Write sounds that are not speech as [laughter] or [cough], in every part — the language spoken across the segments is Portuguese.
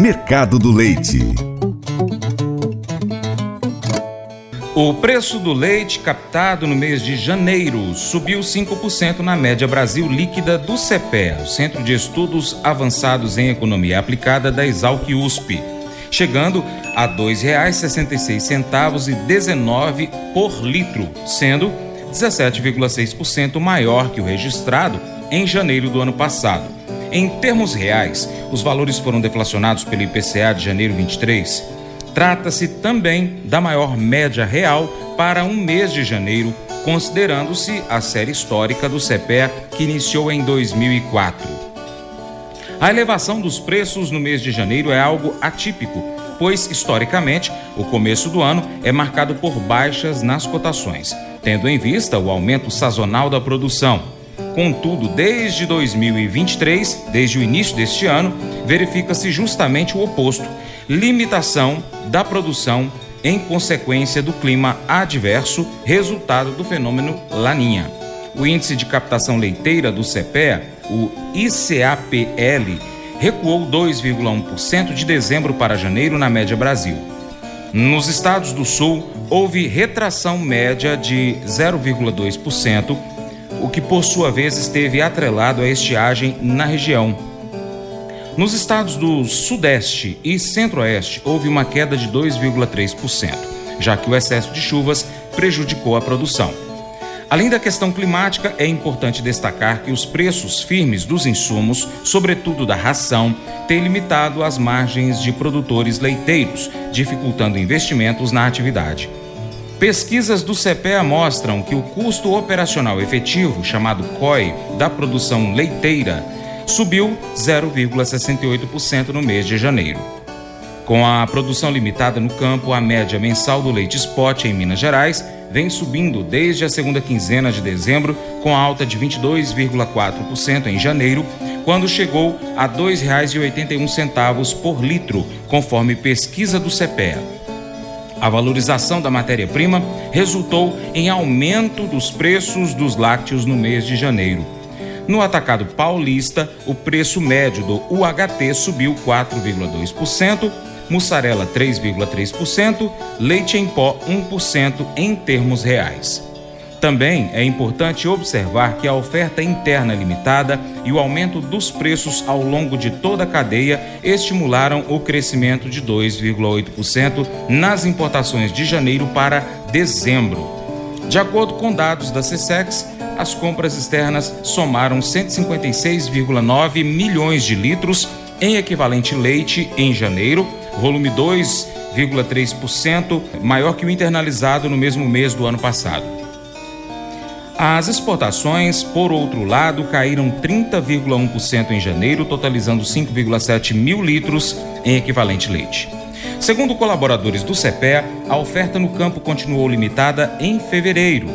Mercado do Leite. O preço do leite captado no mês de janeiro subiu 5% na média Brasil líquida do CEPE, o Centro de Estudos Avançados em Economia Aplicada da Exalc USP, chegando a R$ 2,66,19 por litro, sendo 17,6% maior que o registrado em janeiro do ano passado. Em termos reais, os valores foram deflacionados pelo IPCA de janeiro 23. Trata-se também da maior média real para um mês de janeiro, considerando-se a série histórica do CPE que iniciou em 2004. A elevação dos preços no mês de janeiro é algo atípico, pois, historicamente, o começo do ano é marcado por baixas nas cotações, tendo em vista o aumento sazonal da produção. Contudo, desde 2023, desde o início deste ano, verifica-se justamente o oposto: limitação da produção em consequência do clima adverso, resultado do fenômeno Laninha. O índice de captação leiteira do CPEA, o ICAPL, recuou 2,1% de dezembro para janeiro na média Brasil. Nos estados do Sul, houve retração média de 0,2% o que por sua vez esteve atrelado à estiagem na região. Nos estados do Sudeste e Centro-Oeste houve uma queda de 2,3%, já que o excesso de chuvas prejudicou a produção. Além da questão climática, é importante destacar que os preços firmes dos insumos, sobretudo da ração, têm limitado as margens de produtores leiteiros, dificultando investimentos na atividade. Pesquisas do CPEA mostram que o custo operacional efetivo, chamado COI, da produção leiteira, subiu 0,68% no mês de janeiro. Com a produção limitada no campo, a média mensal do leite spot em Minas Gerais vem subindo desde a segunda quinzena de dezembro, com alta de 22,4% em janeiro, quando chegou a R$ 2,81 por litro, conforme pesquisa do CPEA. A valorização da matéria-prima resultou em aumento dos preços dos lácteos no mês de janeiro. No atacado paulista, o preço médio do UHT subiu 4,2%, mussarela 3,3%, leite em pó 1% em termos reais. Também é importante observar que a oferta interna limitada e o aumento dos preços ao longo de toda a cadeia estimularam o crescimento de 2,8% nas importações de janeiro para dezembro. De acordo com dados da CSEX, as compras externas somaram 156,9 milhões de litros em equivalente leite em janeiro, volume 2,3% maior que o internalizado no mesmo mês do ano passado. As exportações, por outro lado, caíram 30,1% em janeiro, totalizando 5,7 mil litros em equivalente leite. Segundo colaboradores do CEPE, a oferta no campo continuou limitada em fevereiro.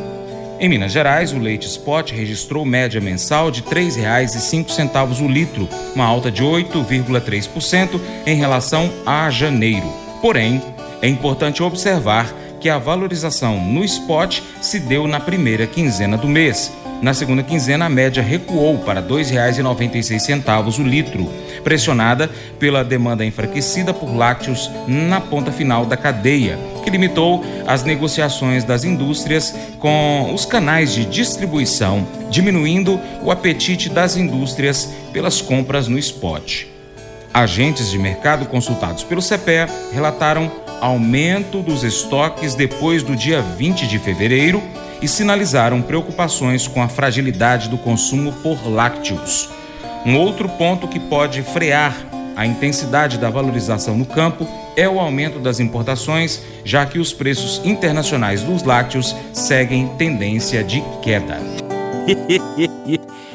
Em Minas Gerais, o leite spot registrou média mensal de R$ 3,05 o litro, uma alta de 8,3% em relação a janeiro. Porém, é importante observar que a valorização no spot se deu na primeira quinzena do mês. Na segunda quinzena, a média recuou para R$ 2,96 o litro, pressionada pela demanda enfraquecida por lácteos na ponta final da cadeia, que limitou as negociações das indústrias com os canais de distribuição, diminuindo o apetite das indústrias pelas compras no spot. Agentes de mercado consultados pelo CPE relataram aumento dos estoques depois do dia 20 de fevereiro e sinalizaram preocupações com a fragilidade do consumo por lácteos. Um outro ponto que pode frear a intensidade da valorização no campo é o aumento das importações, já que os preços internacionais dos lácteos seguem tendência de queda. [laughs]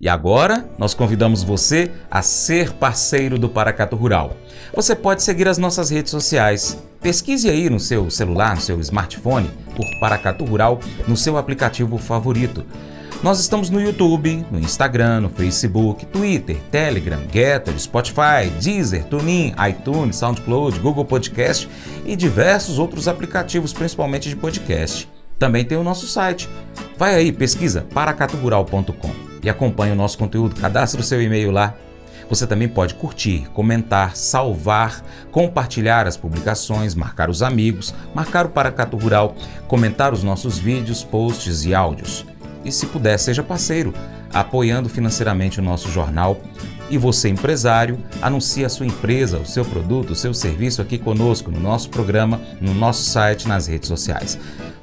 E agora, nós convidamos você a ser parceiro do Paracato Rural. Você pode seguir as nossas redes sociais. Pesquise aí no seu celular, no seu smartphone, por Paracato Rural no seu aplicativo favorito. Nós estamos no YouTube, no Instagram, no Facebook, Twitter, Telegram, Getter, Spotify, Deezer, TuneIn, iTunes, SoundCloud, Google Podcast e diversos outros aplicativos, principalmente de podcast. Também tem o nosso site. Vai aí, pesquisa paracatugural.com acompanhe o nosso conteúdo. Cadastre o seu e-mail lá. Você também pode curtir, comentar, salvar, compartilhar as publicações, marcar os amigos, marcar o Paracato Rural, comentar os nossos vídeos, posts e áudios. E se puder, seja parceiro, apoiando financeiramente o nosso jornal. E você, empresário, anuncie a sua empresa, o seu produto, o seu serviço aqui conosco, no nosso programa, no nosso site, nas redes sociais.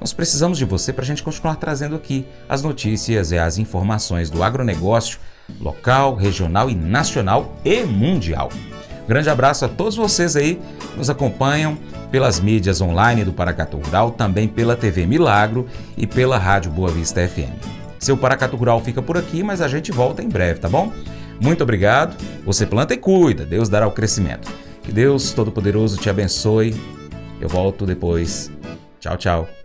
Nós precisamos de você para a gente continuar trazendo aqui as notícias e as informações do agronegócio local, regional e nacional e mundial. Grande abraço a todos vocês aí que nos acompanham pelas mídias online do Paracatu Rural, também pela TV Milagro e pela Rádio Boa Vista FM. Seu Paracatu Rural fica por aqui, mas a gente volta em breve, tá bom? Muito obrigado. Você planta e cuida, Deus dará o crescimento. Que Deus Todo-Poderoso te abençoe. Eu volto depois. Tchau, tchau.